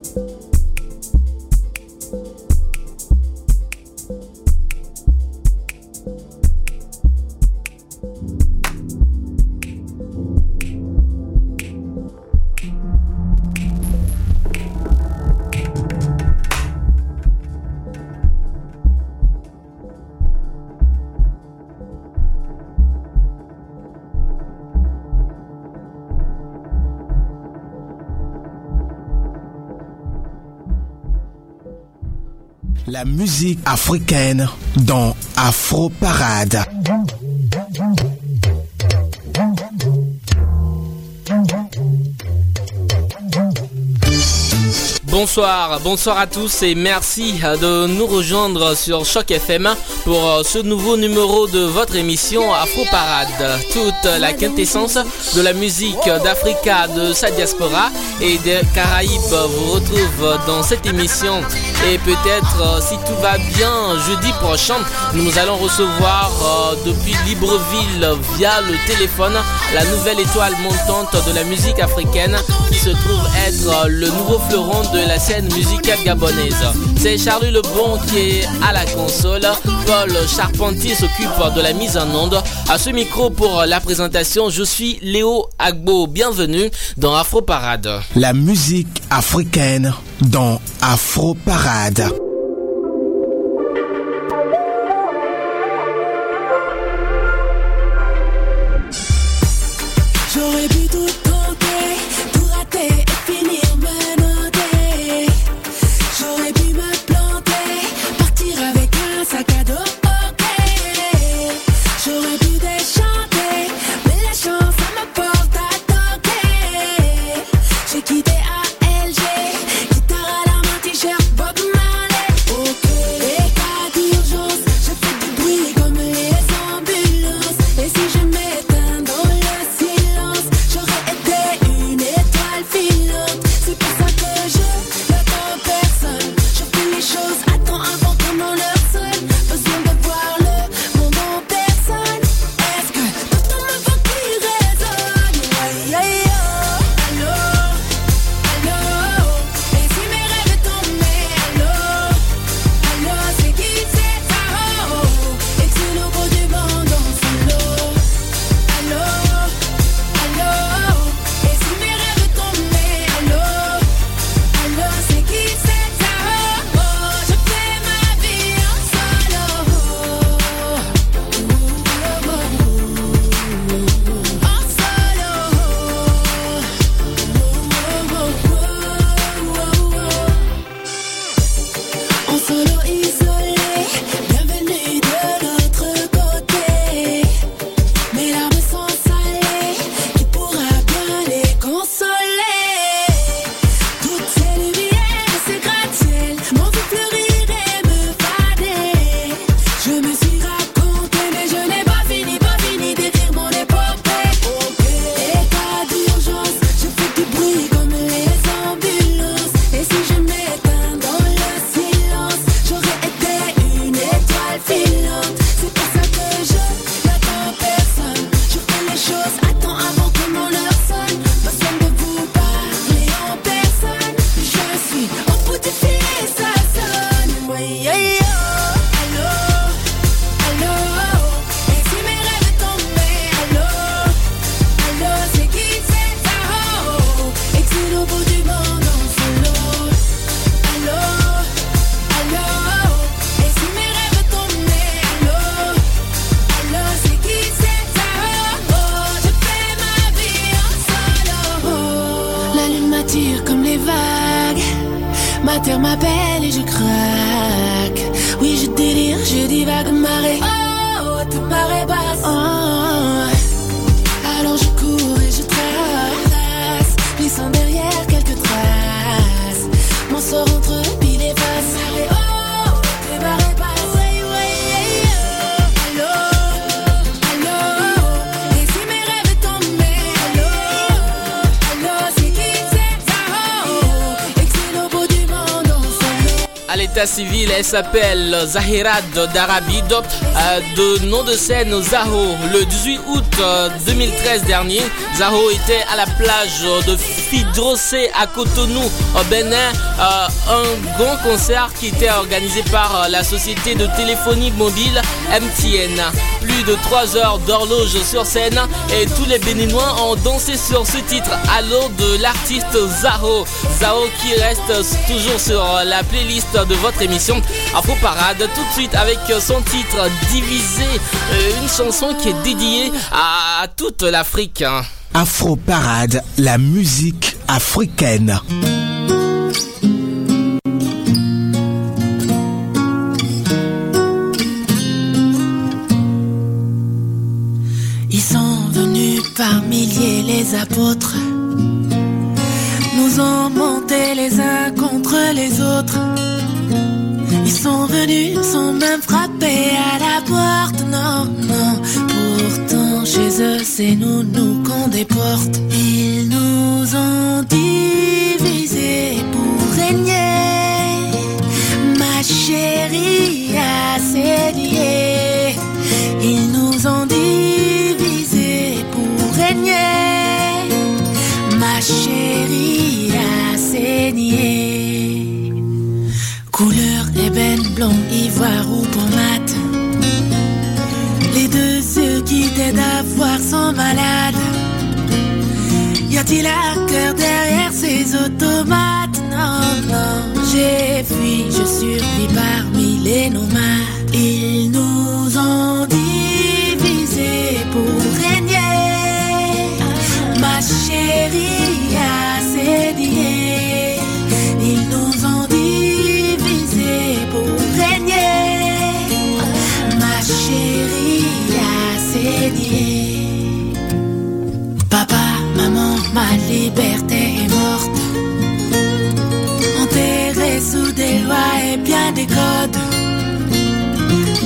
you La musique africaine dans Afro Parade. Bonsoir, bonsoir à tous et merci de nous rejoindre sur Choc FM pour euh, ce nouveau numéro de votre émission Afro Parade. Toute la quintessence de la musique d'Africa, de sa diaspora et des Caraïbes vous retrouve dans cette émission. Et peut-être, euh, si tout va bien, jeudi prochain, nous allons recevoir euh, depuis Libreville via le téléphone la nouvelle étoile montante de la musique africaine qui se trouve être le nouveau fleuron de la scène musicale gabonaise. C'est Charlie Lebon qui est à la console. Paul Charpentier s'occupe de la mise en onde. À ce micro pour la présentation, je suis Léo Agbo. Bienvenue dans Afro Parade. La musique africaine dans Afro Parade. m'appelle et je craque. Oui, je délire, je divague, marée. Civil. Elle s'appelle Zahirad Darabid, euh, de nom de scène Zaho. Le 18 août 2013 dernier, Zaho était à la plage de À Cotonou, au Bénin. un grand concert qui était organisé par la société de téléphonie mobile MTN. Plus de 3 heures d'horloge sur scène et tous les Béninois ont dansé sur ce titre à l'eau de l'artiste Zaho. Zaho qui reste toujours sur la playlist de votre émission Afro Parade tout de suite avec son titre Divisé, euh, une chanson qui est dédiée à toute l'Afrique. Afro Parade, la musique africaine. Ils sont venus par milliers les apôtres nous ont monté les uns contre les autres. Ils sont venus, sont même frappés à la porte. Non, non, chez eux c'est nous, nous qu'on déporte. Ils nous ont divisés pour régner. Ma chérie a saigné. Ils nous ont divisés pour régner. Ma chérie a saigné. Couleur ébène, blond, ivoire ou pommade. Yeux qui t'aident à voir sont malades. Y a-t-il un cœur derrière ces automates? Non, non, j'ai fui, je survis parmi les nomades. Ils nous liberté est morte. Enterrée sous des lois et bien des codes.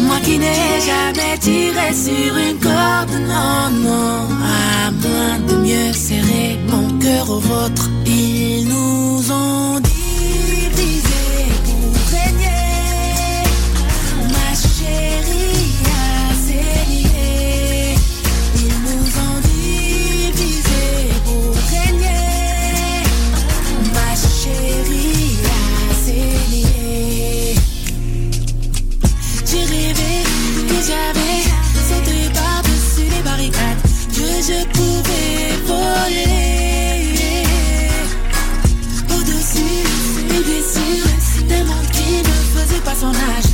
Moi qui n'ai jamais tiré sur une corde, non, non, à moins de mieux serrer mon cœur au vôtre. Ils nous ont ne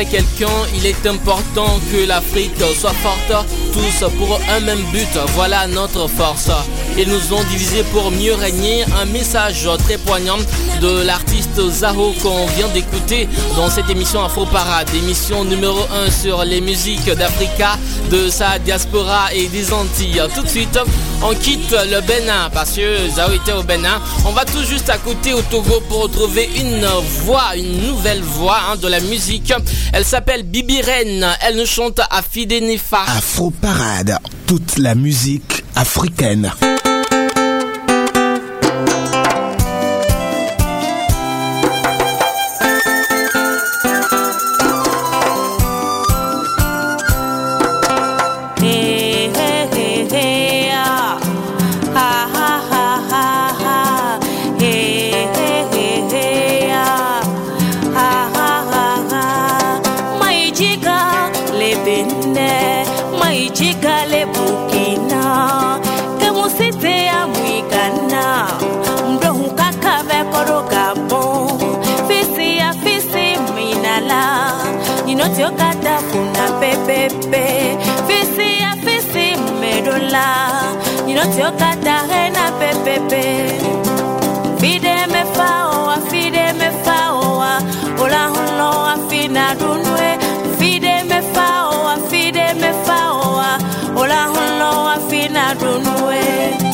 quelqu'un, il est important que l'Afrique soit forte, tous pour un même but. Voilà notre force. Ils nous ont divisés pour mieux régner. Un message très poignant de l'artiste Zaho qu'on vient d'écouter dans cette émission Afro Parade, émission numéro 1 sur les musiques d'Africa, de sa diaspora et des Antilles. Tout de suite, on quitte le Bénin parce que Zaho était au Bénin. On va tout juste à côté au Togo pour retrouver une voix, une nouvelle voix hein, de la musique. Elle s'appelle Bibi. Elle nous chante à Fidenefa. Afro Parade, toute la musique africaine. mine mai jikale bukina. Kemusite ya mwigana mdohukaka vekorogamo fisi ya fisi minala inotiokata funa pepepe fisi ya fisi medola inotiokata hena pepepe fidemefao wa fidemefao wa olahuno afina runwe. ronú away.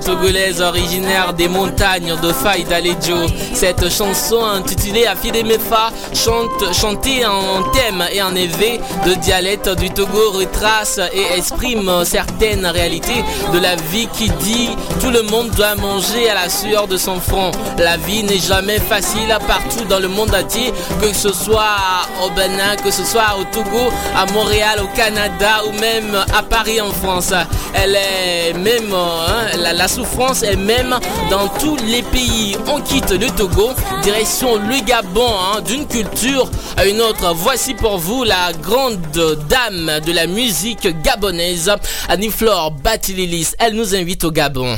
Togolaise originaire des montagnes de Faï d'Alejo. Cette chanson intitulée Afide Mefa chante, chantée en thème et en éveil de dialecte du Togo retrace et exprime certaines réalités de la vie qui dit tout le monde doit manger à la sueur de son front. La vie n'est jamais facile partout dans le monde entier, que ce soit au Bénin, que ce soit au Togo, à Montréal, au Canada ou même à Paris en France. Elle est même, hein, la souffrance est même dans tous les pays. On quitte le Togo, direction le Gabon, hein, d'une culture à une autre. Voici pour vous la grande dame de la musique gabonaise, Annie-Flore Batililis. Elle nous invite au Gabon.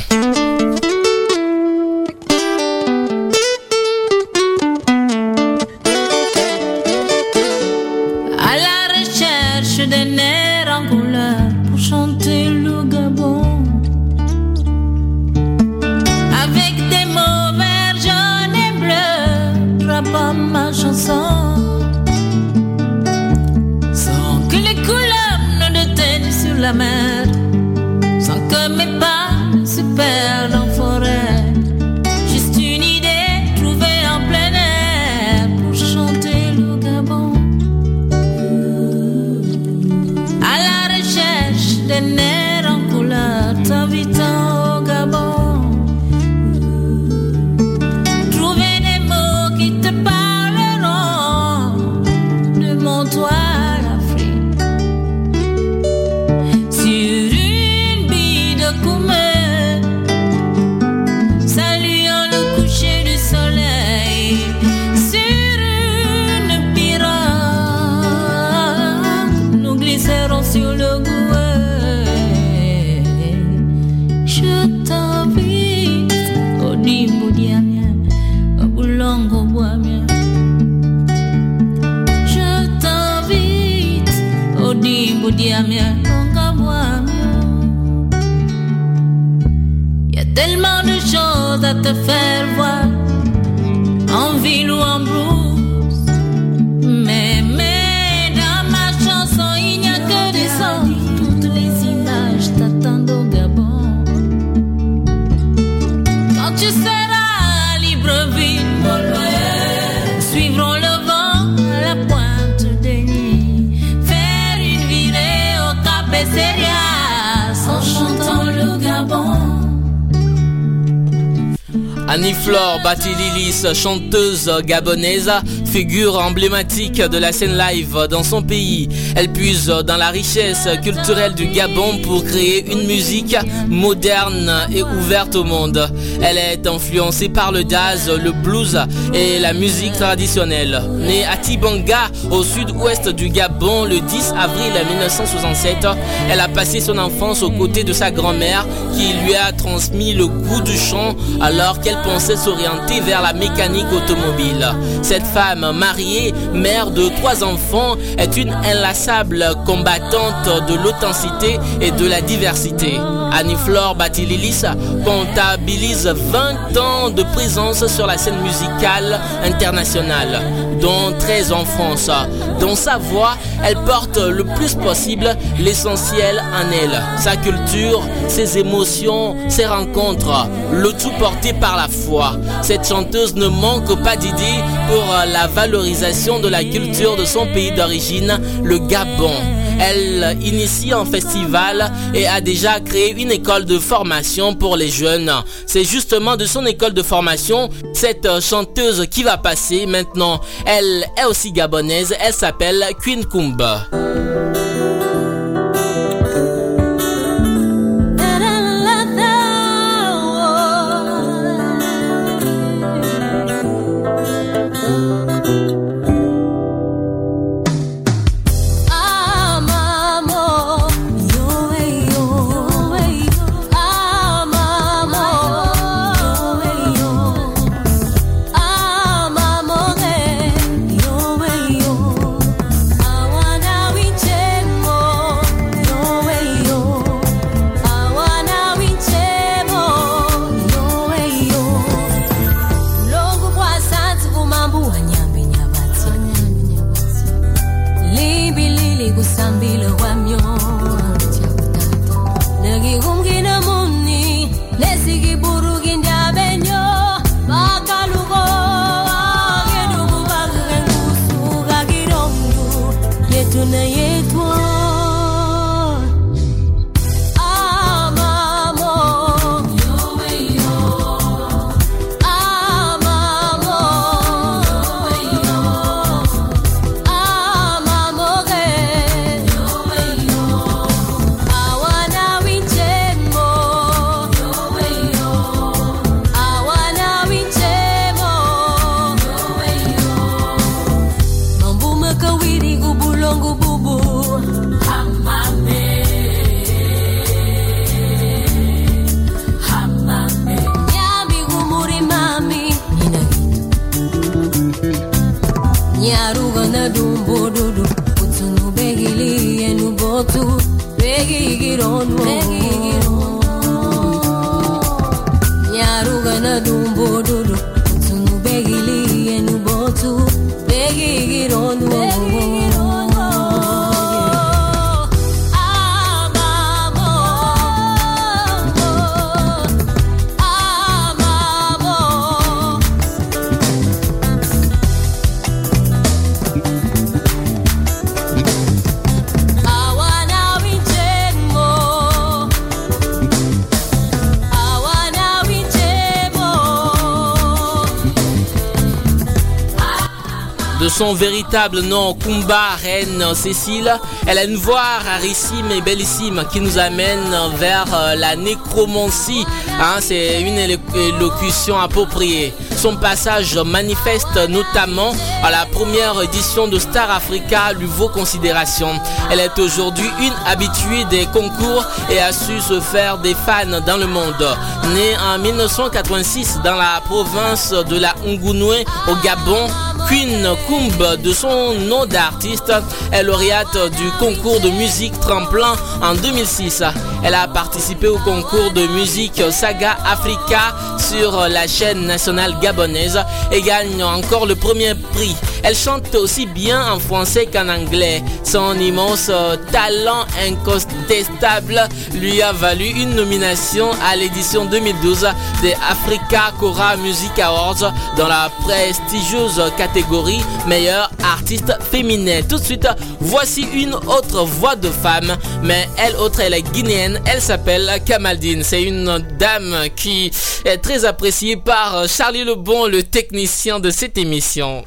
Annie-Flore Batililis, chanteuse gabonaise, figure emblématique de la scène live dans son pays. Elle puise dans la richesse culturelle du Gabon pour créer une musique moderne et ouverte au monde. Elle est influencée par le jazz, le blues et la musique traditionnelle. Née à Tibanga, au sud-ouest du Gabon, le 10 avril 1967, elle a passé son enfance aux côtés de sa grand-mère qui lui a transmis le goût du chant alors qu'elle pensait s'orienter vers la mécanique automobile. Cette femme mariée, mère de trois enfants, est une inlassable combattante de l'authenticité et de la diversité. Annie-Flore Batililis comptabilise 20 ans de présence sur la scène musicale internationale, dont 13 en France. Dans sa voix, elle porte le plus possible l'essentiel en elle, sa culture, ses émotions, ses rencontres, le tout porté par la foi. Cette chanteuse ne manque pas d'idées pour la valorisation de la culture de son pays d'origine, le Gabon. Elle initie un festival et a déjà créé une école de formation pour les jeunes. C'est justement de son école de formation cette chanteuse qui va passer maintenant. Elle est aussi gabonaise, elle s'appelle Queen Kumba. Son véritable nom, Kumba Reine Cécile. Elle a une voix rarissime et bellissime qui nous amène vers euh, la nécromancie. Hein, c'est une élocution appropriée. Son passage manifeste notamment à la première édition de Star Africa lui vaut considération. Elle est aujourd'hui une habituée des concours et a su se faire des fans dans le monde. Née en 1986 dans la province de la Ngunwe au Gabon, Queen Kumb, de son nom d'artiste, est lauréate du concours de musique tremplin en 2006. Elle a participé au concours de musique Saga Africa sur la chaîne nationale gabonaise et gagne encore le premier prix. Elle chante aussi bien en français qu'en anglais. Son immense talent incontestable lui a valu une nomination à l'édition 2012 des Africa Cora Music Awards dans la prestigieuse catégorie meilleure artiste féminin. Tout de suite, voici une autre voix de femme, mais elle autre, elle est guinéenne, elle s'appelle Kamaldine. C'est une dame qui est très appréciée par Charlie Lebon, le technicien de cette émission.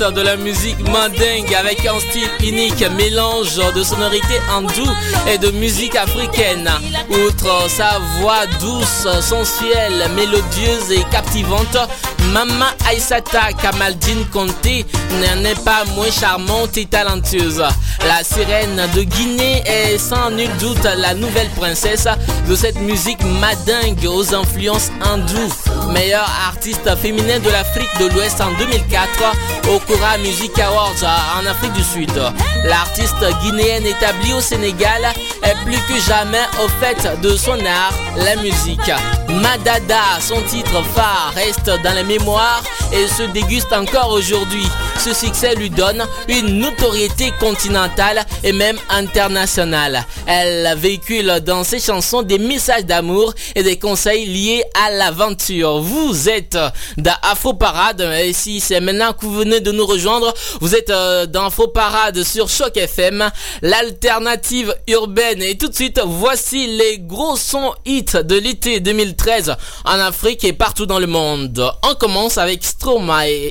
De la musique mandingue avec un style unique, mélange de sonorités hindou et de musique africaine. Outre sa voix douce, sensuelle, mélodieuse et captivante, Mama Aïsata Kamaldine Conté n'en est pas moins charmante et talentueuse. La sirène de Guinée est sans nul doute la nouvelle princesse de cette musique madingue aux influences hindoues. Meilleure artiste féminine de l'Afrique de l'Ouest en en 2004 au Kura Music Awards en Afrique du Sud. L'artiste guinéenne établie au Sénégal est plus que jamais au fait de son art, la musique. Madada, son titre phare, reste dans la mémoire et se déguste encore aujourd'hui. Ce succès lui donne une notoriété continentale et même internationale. Elle véhicule dans ses chansons des messages d'amour et des conseils liés à l'aventure. Vous êtes dans Afro et si c'est maintenant que vous venez de nous rejoindre, vous êtes euh, dans sur Choc FM, l'alternative urbaine. Et tout de suite, voici les gros sons hits de l'été 2013 en Afrique et partout dans le monde. On commence avec Stromae.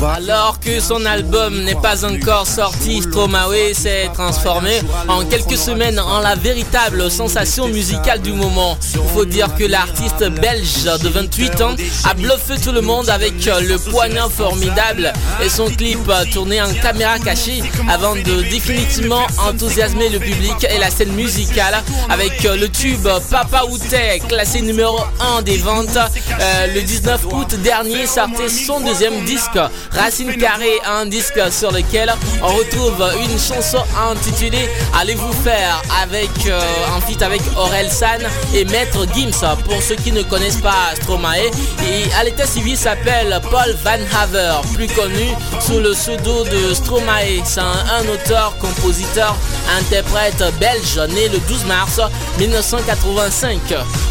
Y croit ou pas Que son album n'est pas encore sorti, Stromae s'est transformé en quelques semaines en la véritable sensation musicale du moment. Il faut dire que l'artiste belge de 28 ans a bluffé tout le monde avec le poignard formidable et son clip tourné en caméra cachée avant de définitivement enthousiasmer le public et la scène musicale avec le tube Papa Outé classé numéro 1 des ventes euh, le 19 août dernier sortait son deuxième disque Racine Un disque sur lequel on retrouve une chanson intitulée Allez-vous faire avec euh, en feat avec Aurel San et Maître Gims. Pour ceux qui ne connaissent pas Stromae, et à l'état civil s'appelle Paul Van Haver, plus connu sous le pseudo de Stromae. C'est un, un auteur, compositeur, interprète belge né le 12 mars 1985.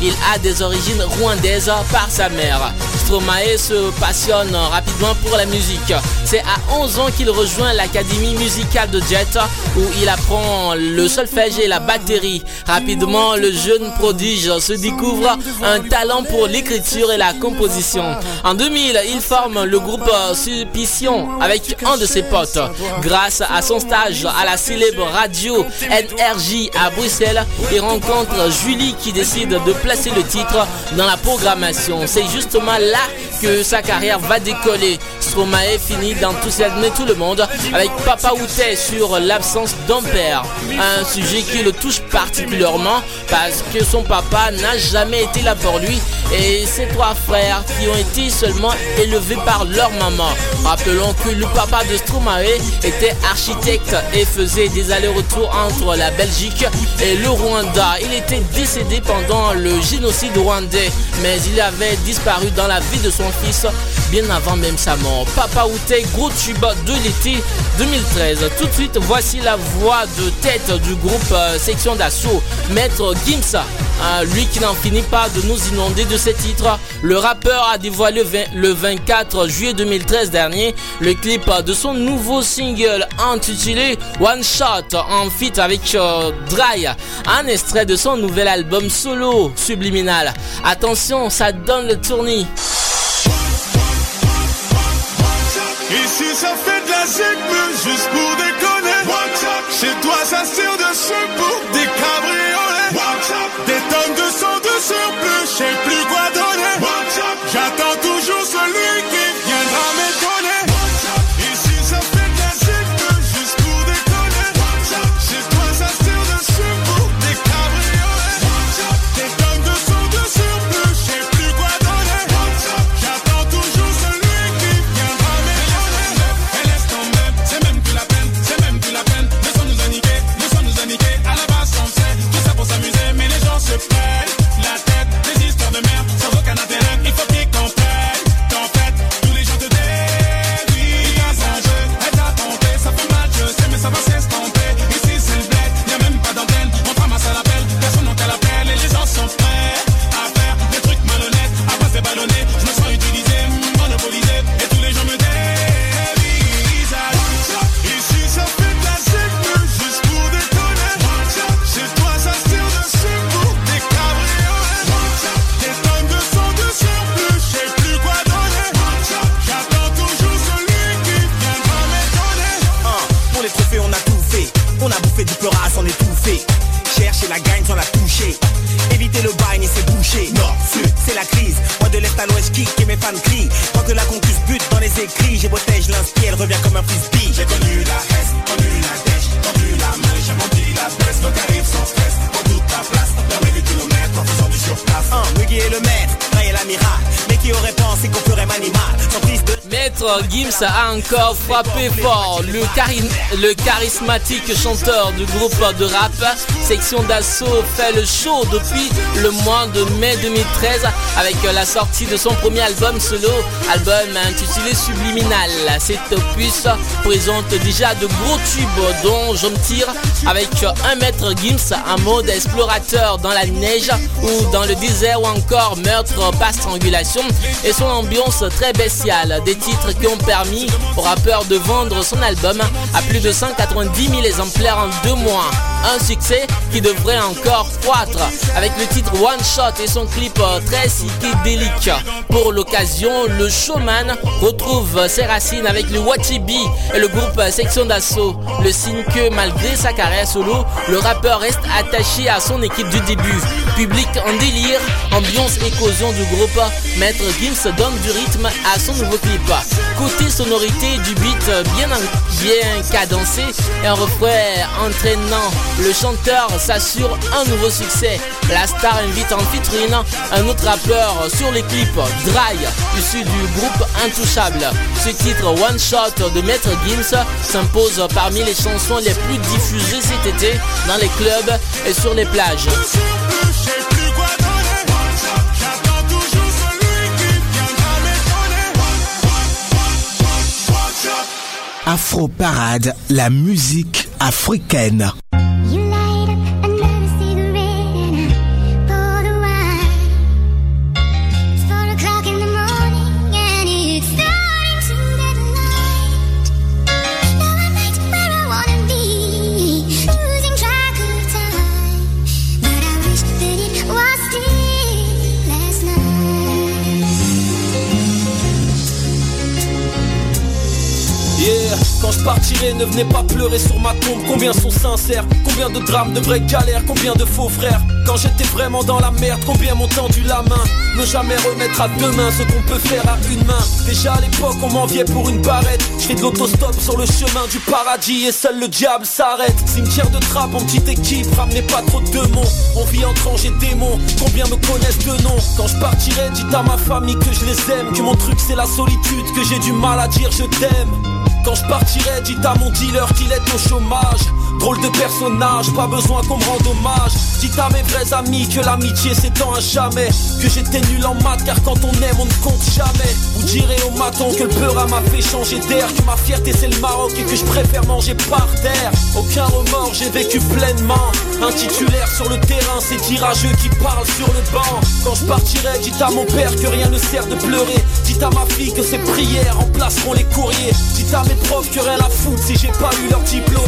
Il a des origines rwandaises par sa mère. Stromae se passionne rapidement pour la musique. C'est à 11 ans qu'il rejoint l'académie musicale de Jet où il apprend le solfège et la batterie. Rapidement, le jeune prodige se découvre un talent pour l'écriture et la composition. En 2000, il forme le groupe Sulpition avec un de ses potes. Grâce à son stage à la célèbre radio NRJ à Bruxelles, il rencontre Julie qui décide de placer le titre dans la programmation. C'est justement là que sa carrière va décoller. Stromae finit d'enthousiasmer tout le monde avec Papa Outé sur l'absence d'un père. Un sujet qui le touche particulièrement parce que son papa n'a jamais été là pour lui et ses trois frères qui ont été seulement élevés par leur maman. Rappelons que le papa de Stromae était architecte et faisait des allers-retours entre la Belgique et le Rwanda. Il était décédé pendant le génocide rwandais, mais il avait disparu dans la vie de son fils bien avant même sa mort. Papa Outé, gros tube de l'été 2013. Tout de suite, voici la voix de tête du groupe euh, Section d'Assaut, Maître Gimsa. Hein, lui qui n'en finit pas de nous inonder de ses titres. Le rappeur a dévoilé le 24 juillet 2013 dernier le clip de son nouveau single intitulé One Shot en feat avec euh, Dry, un extrait de son nouvel album solo subliminal. Attention, ça donne le tournis. Ici ça fait de la zig, mais juste pour déconner. Chez toi ça tire dessus pour des cabriolets. Des tonnes de sang de surplus, je charismatique chanteur du groupe de rap. Section d'Assaut fait le show depuis le mois de mai 2013 avec la sortie de son premier album solo, album intitulé Subliminal. Cet opus présente déjà de gros tubes dont Je me tire avec un Maître Gims en mode explorateur dans la neige ou dans le désert ou encore Meurtre par strangulation et son ambiance très bestiale. Des titres qui ont permis au rappeur de vendre son album à plus de 190 000 exemplaires en deux mois. Un succès qui devrait encore croître avec le titre One Shot et son clip euh, très psychédélique. Pour l'occasion, le showman retrouve ses racines avec le Wachibi et le groupe Section d'Assaut. Le signe que malgré sa carrière solo, le rappeur reste attaché à son équipe du début. Public en délire, ambiance éclosion du groupe, Maître Gims donne du rythme à son nouveau clip. Côté sonorité du beat bien, bien cadencé et un refrain entraînant, le chanteur s'assure un nouveau succès. La star invite en featuring un autre rappeur sur les clips, Dry, issu du groupe Intouchable. Ce titre One Shot de Maître Gims s'impose parmi les chansons les plus diffusées cet été dans les clubs et sur les plages. Afro Parade, la musique africaine. Quand je partirai, ne venez pas pleurer sur ma tombe. Combien sont sincères Combien de drames, de vraies galères Combien de faux frères Quand j'étais vraiment dans la merde, combien m'ont tendu la main Ne jamais remettre à deux mains ce qu'on peut faire à une main. Déjà à l'époque, on m'enviait pour une barrette. Je de l'autostop sur le chemin du paradis et seul le diable s'arrête. Cimetière de trappe en petite équipe, ramenez pas trop de démons. On vit entre anges et démons, combien me connaissent de nom Quand je partirai, dites à ma famille que je les aime, que mon truc c'est la solitude, que j'ai du mal à dire je t'aime. Quand je partirai, dites à mon dealer qu'il est au chômage. Drôle de personnage, pas besoin qu'on me rende hommage. Dites à mes vrais amis que l'amitié s'étend à jamais. Que j'étais nul en maths, car quand on aime, on ne compte jamais. Vous direz au maton que le beurre m'a fait changer d'air. Que ma fierté c'est le Maroc et que je préfère manger par terre. Aucun remords, j'ai vécu pleinement. Un titulaire sur le terrain, c'est tirageux qui parle sur le banc. Quand je partirai, dites à mon père que rien ne sert de pleurer. Dites à ma fille que ses prières remplaceront les courriers. Dites à mes profs que rien à foutre si j'ai pas eu leur diplôme.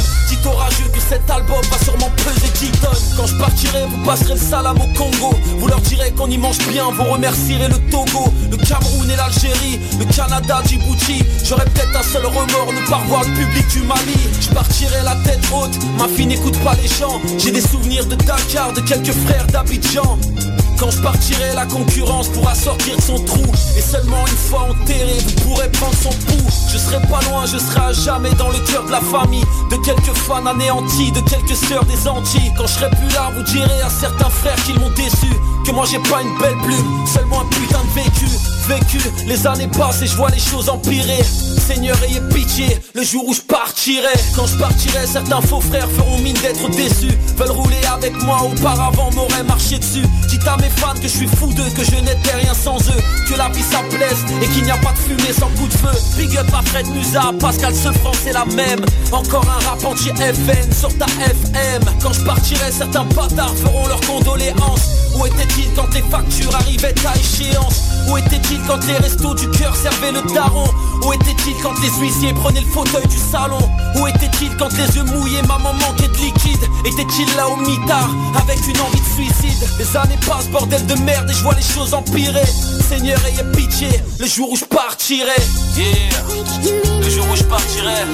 Rageux que cet album va sûrement peser 10 tonnes. Quand je partirai, vous passerez le salam au Congo. Vous leur direz qu'on y mange bien, vous remercierez le Togo, le Cameroun et l'Algérie, le Canada, Djibouti. J'aurais peut-être un seul remords, ne pas revoir le public du Mali. Je partirai la tête haute, ma fille n'écoute pas les gens. J'ai des souvenirs de Dakar, de quelques frères d'Abidjan. Quand je partirai, la concurrence pourra sortir de son trou. Et seulement une fois enterré, vous pourrez prendre son pouls. Je serai pas loin, je serai à jamais dans le cœur de la famille. De quelques fans anéantis, de quelques sœurs des Antilles. Quand je serai plus là, vous direz à certains frères qu'ils m'ont déçu. Que moi j'ai pas une belle plume, seulement un putain de vécu. Vécu, les années passent et je vois les choses empirer. Seigneur, ayez pitié, le jour où je partirai. Quand je partirai, certains faux frères feront mine d'être déçus. Veulent rouler avec moi, auparavant m'auraient marché dessus. Dites à mes fans que je suis fou d'eux, que je n'étais rien sans eux. Que la vie ça blesse et qu'il n'y a pas de fumée sans coup de feu. Big up à Fred Musa, Pascal Sefranc, c'est la même. Encore un rap anti FN sur ta FM. Quand je partirai, certains bâtards feront leurs condoléances. Où était-il quand les factures arrivaient à échéance. Où était-il quand les restos du cœur servaient le daron? Où était-il quand les huissiers prenaient le fauteuil du salon? Où était-il quand les yeux mouillés, maman manquait de liquide? Était-il là au mitard avec une envie de suicide? Les années passent, bordel de merde et je vois les choses empirer. Seigneur ayez pitié, le jour où je partirai. Yeah, le jour où je partirai.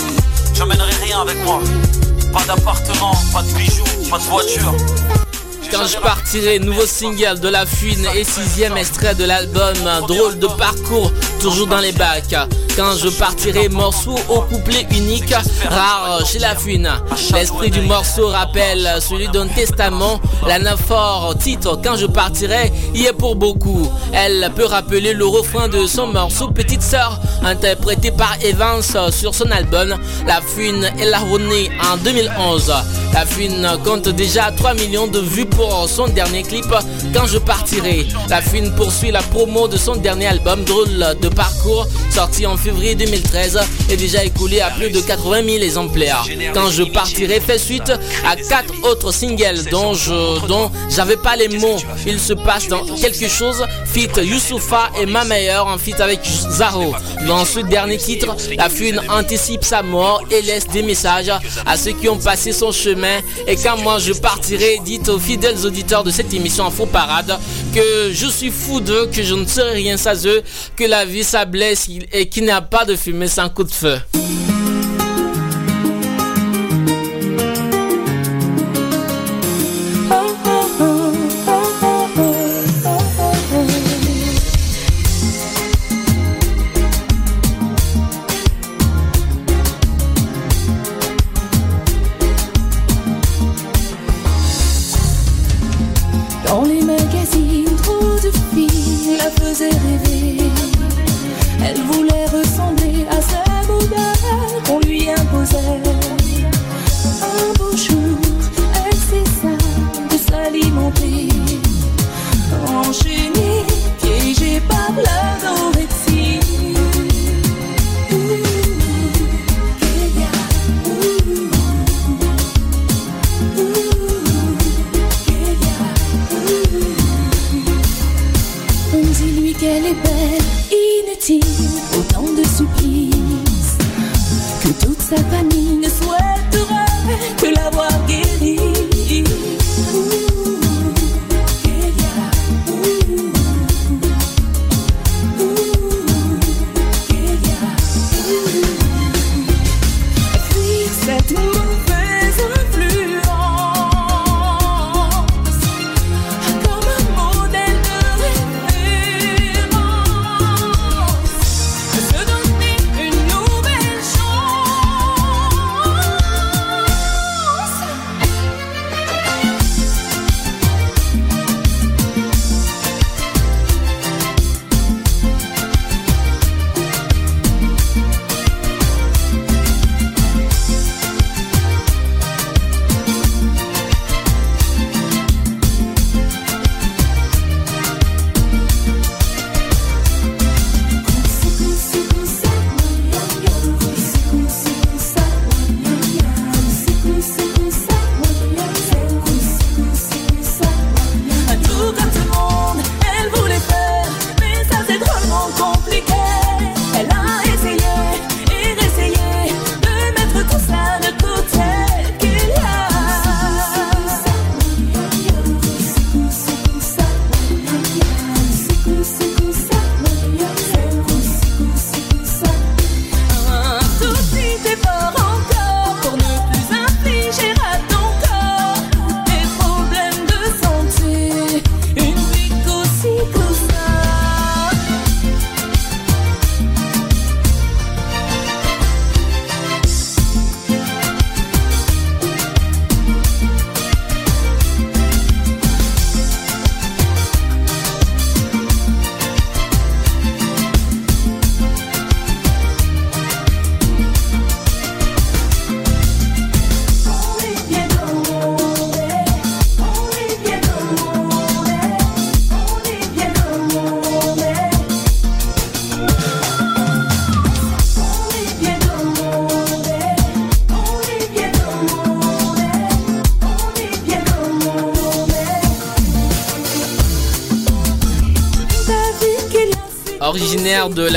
J'emmènerai rien avec moi. Pas d'appartement, pas de bijoux, pas de voiture Quand je partirai, nouveau single de La Fune et sixième extrait de l'album Drôle de parcours, toujours dans les bacs. Quand je partirai, morceau au couplet unique, rare chez La Fune. L'esprit du morceau rappelle celui d'un testament. L'anaphore titre Quand je partirai y est pour beaucoup. Elle peut rappeler le refrain de son morceau Petite Sœur, interprété par Evans sur son album La Fune et la Renée en 2011. La Fune compte déjà 3 millions de vues pour son dernier clip Quand je partirai. La Fune poursuit la promo de son dernier album Drôle de parcours sorti en février 2013 et déjà écoulé à plus de 80 000 exemplaires. Quand je partirai fait suite à quatre autres singles dont je dont j'avais pas les mots. Il se passe dans quelque chose fit Youssoufa et ma meilleure en fit avec Zaro. Dans ce dernier titre, la Fune anticipe sa mort et laisse des messages à ceux qui ont passé son chemin. Et quand moi je partirai, dites aux fidèles auditeurs de cette émission en faux parade que je suis fou d'eux, que je ne serai rien sans eux, que la vie ça blesse et qu'il n'y a pas de fumée sans coup de feu. Qu'elle est belle, inutile, autant de supplices Que toute sa famille ne souhaiterait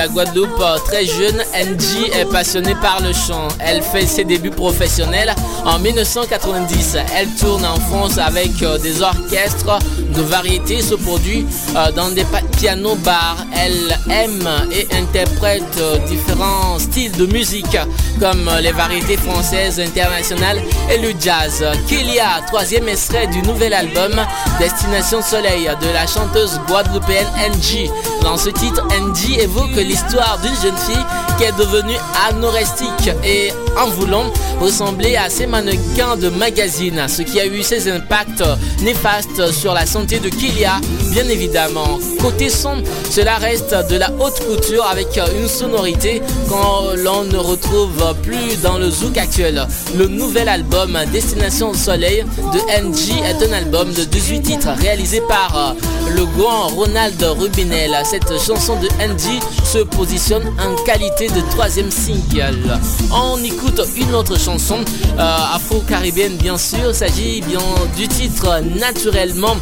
la Guadeloupe, euh, très jeune, NG est passionnée par le chant. Elle fait ses débuts professionnels en 1990. Elle tourne en France avec euh, des orchestres de variété se produit euh, dans des pianos bars. Elle aime et interprète différents styles de musique comme les variétés françaises, internationales et le jazz. Kélia, troisième extrait du nouvel album Destination Soleil de la chanteuse guadeloupéenne NG. Dans ce titre, NG évoque l'histoire d'une jeune fille qui est devenue anorestique et en voulant ressembler à ces mannequins de magazines, ce qui a eu ses impacts néfastes sur la santé de Kilia, bien évidemment. Côté son, cela reste de la haute couture avec une sonorité qu'on l'on ne retrouve plus dans le zouk actuel. Le nouvel album Destination Soleil de NG est un album de 18 titres réalisé par le grand Ronald Rubinel. Cette chanson de NG se positionne en qualité de troisième single. On écoute une autre chanson euh, afro-caribéenne bien sûr. Il s'agit bien du titre Naturellement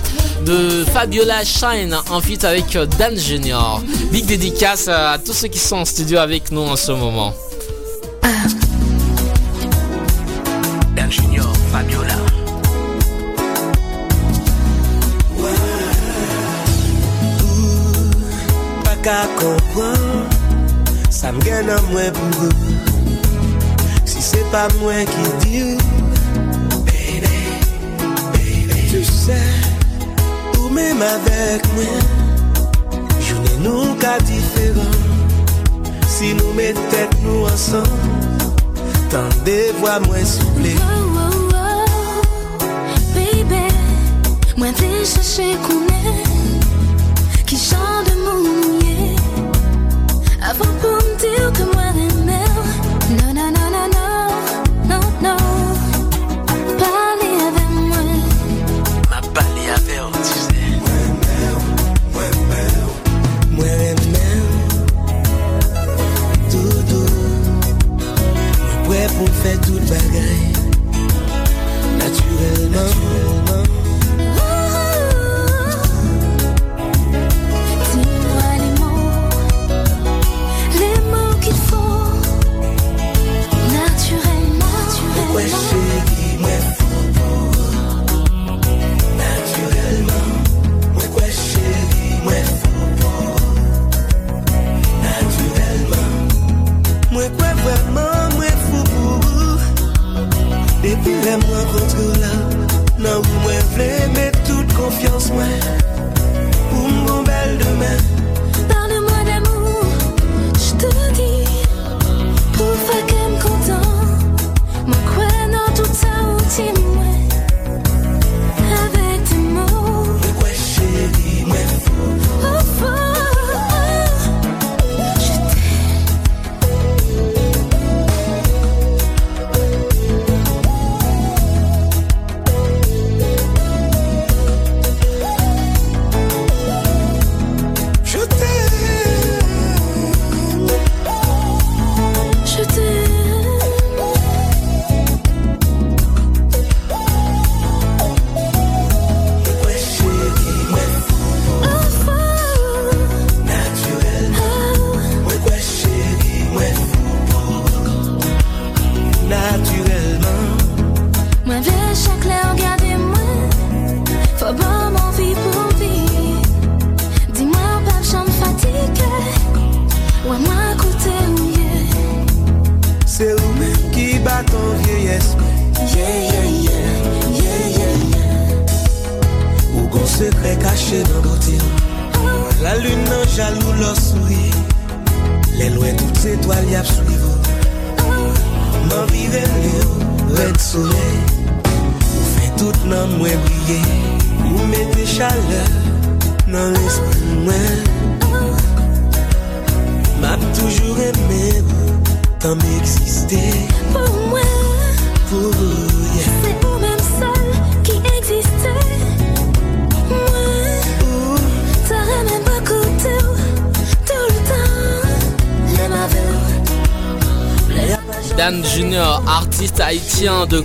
de Fabiola Shine en avec Dan Junior. Big dédicace à tous ceux qui sont en studio avec nous en ce moment. Dan Junior, Fabiola. ka kompran Sa m gen nan mwen pou ou Si se pa mwen ki di ou Baby, baby Tu se ou mèm avèk mwen Jounen nou ka diferan. Si nou mè tèt nou ansan Tan devwa mwen souple. Oh, oh, oh, Baby, mwen te chache kounen Ki chan de mounye Avan pou m dir ke mwen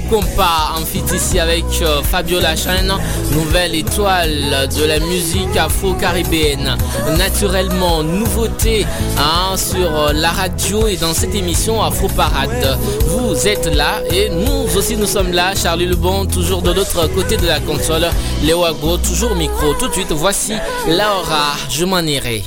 compas, en fit ici avec euh, Fabio Lachaine, nouvelle étoile de la musique afro-caribéenne. Naturellement, nouveauté hein, sur euh, la radio et dans cette émission Afro Parade. Vous êtes là et nous aussi nous sommes là. Charlie Lebon, toujours de l'autre côté de la console. Léo Agro, toujours micro. Tout de suite, voici Laura, je m'en irai.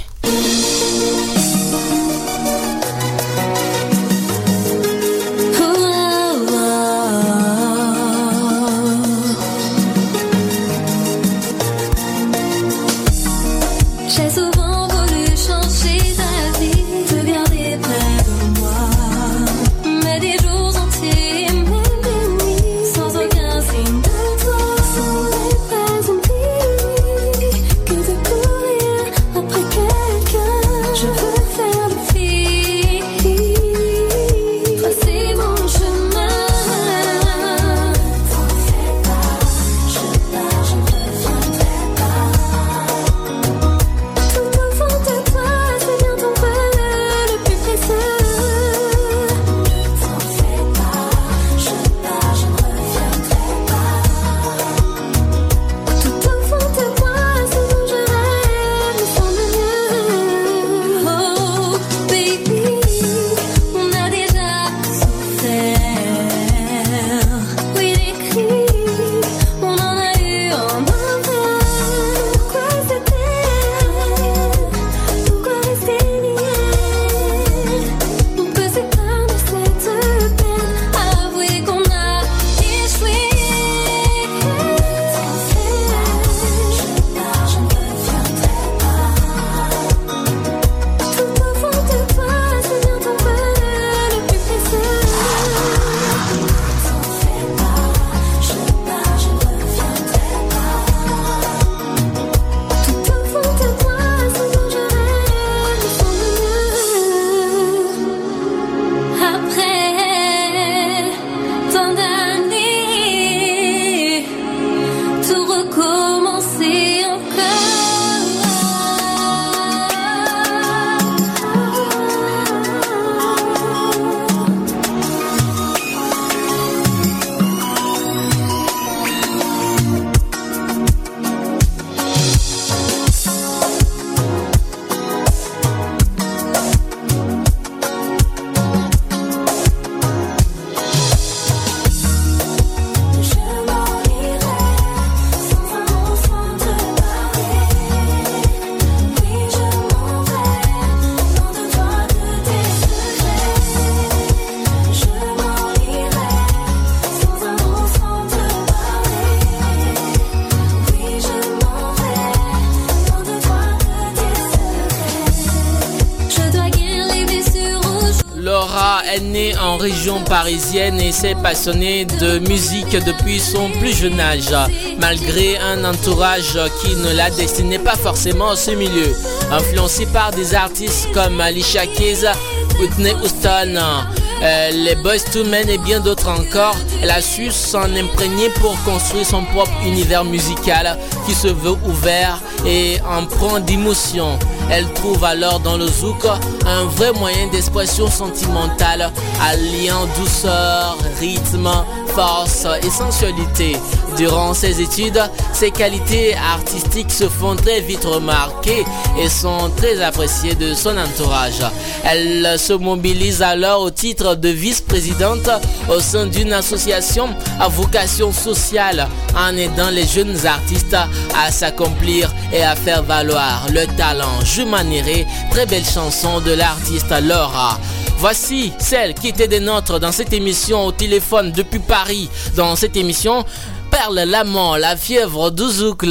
Et s'est passionnée de musique depuis son plus jeune âge, malgré un entourage qui ne la destinait pas forcément à ce milieu. Influencée par des artistes comme Alicia Keys, Whitney Houston, euh, les Boys to Men et bien d'autres encore, elle a su s'en imprégner pour construire son propre univers musical qui se veut ouvert et empreint d'émotion. Elle trouve alors dans le zouk un vrai moyen d'expression sentimentale, alliant douceur, rythme, force et sensualité. Durant ses études, ses qualités artistiques se font très vite remarquer et sont très appréciées de son entourage. Elle se mobilise alors au titre de vice-présidente au sein d'une association à vocation sociale en aidant les jeunes artistes à s'accomplir et à faire valoir le talent. Je très belle chanson de l'artiste Laura. Voici celle qui était des nôtres dans cette émission au téléphone depuis Paris. Dans cette émission, Perle l'amant, la fièvre du Zouk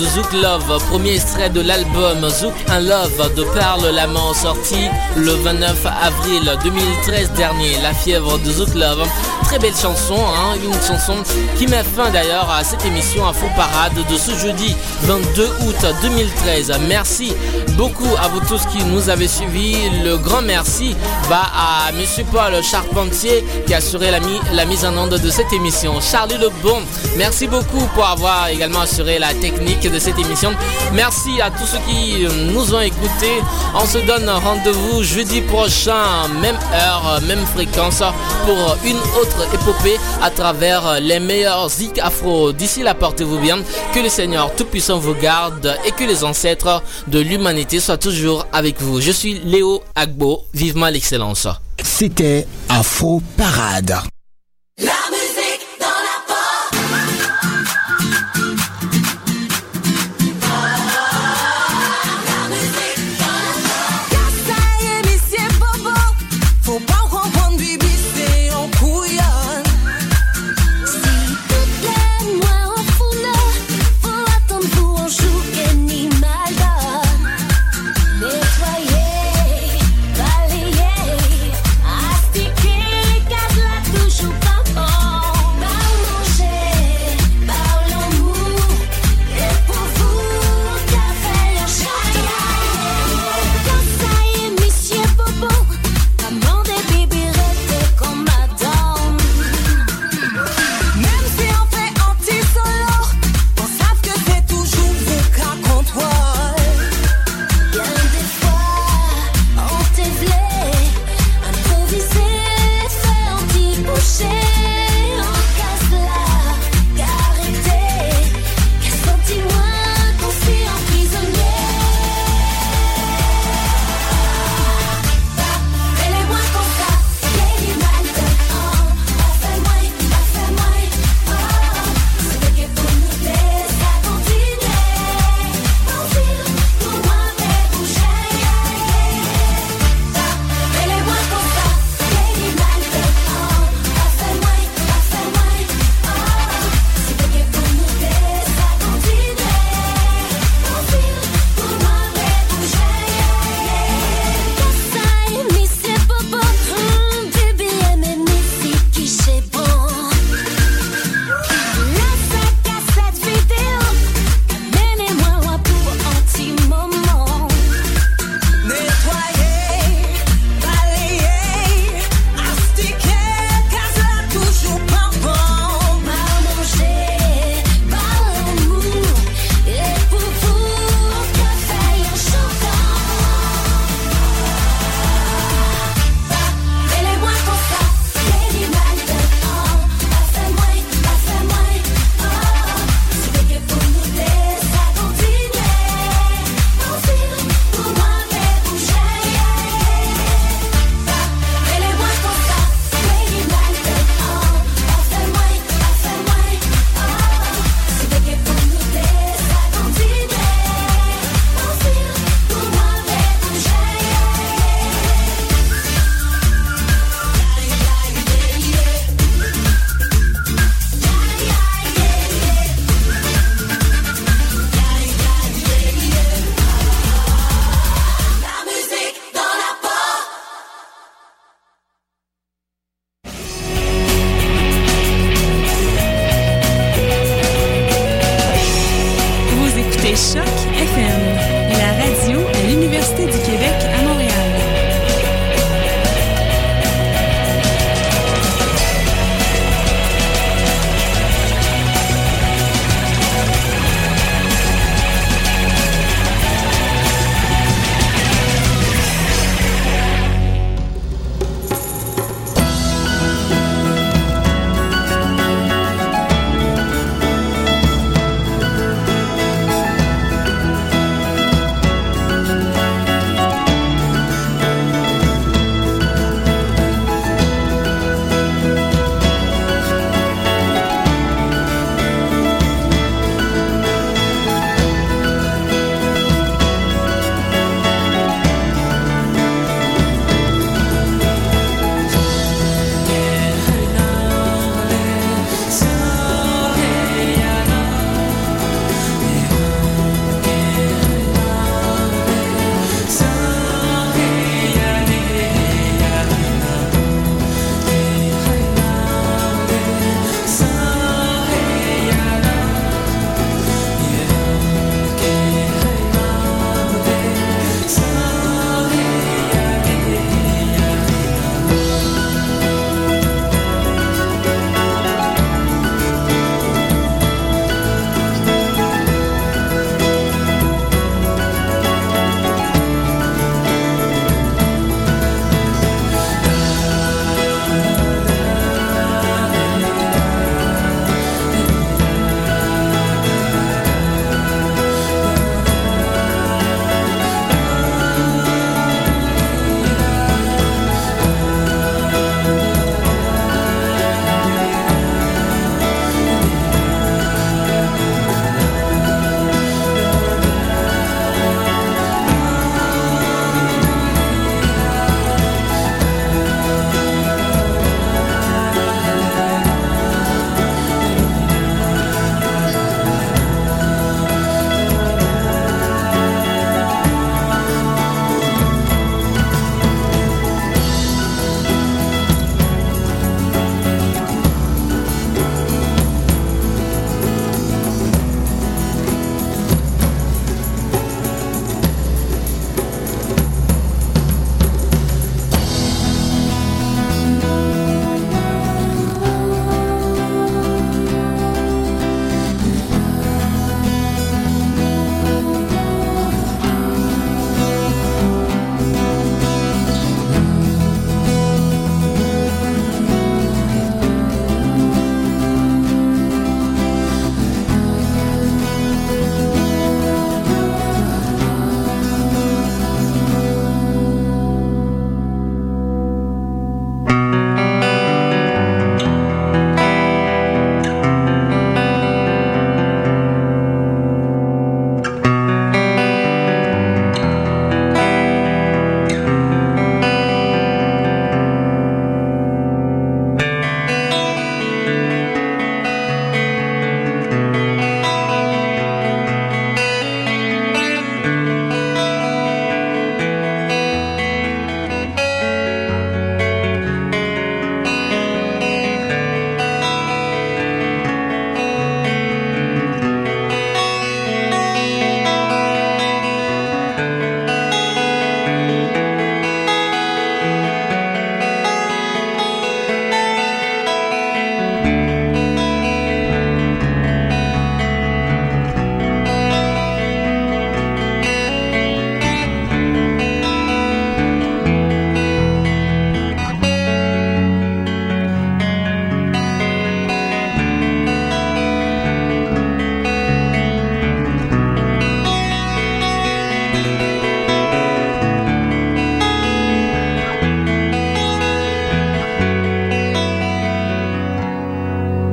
de Zouk Love, premier extrait de l'album Zouk un Love de Perle Lamont sorti le 29 avril 2013 dernier. La fièvre de Zouk Love, très belle chanson, hein, une chanson qui met fin d'ailleurs à cette émission Info Parade de ce jeudi 22 août 2013. Merci beaucoup à vous tous qui nous avez suivis. Le grand merci va à Monsieur Paul Charpentier qui a assuré la, mi- la mise en onde de cette émission. Charlie Lebon, merci beaucoup pour avoir également assuré la technique de cette émission. Merci à tous ceux qui euh, nous ont écoutés. On se donne rendez-vous jeudi prochain, même heure, même fréquence, pour une autre épopée à travers les meilleurs zik afro. D'ici là, portez-vous bien. Que le Seigneur Tout-Puissant vous garde et que les ancêtres de l'humanité soient toujours avec vous. Je suis Léo Agbo. Vivement l'excellence. C'était Afro Parade.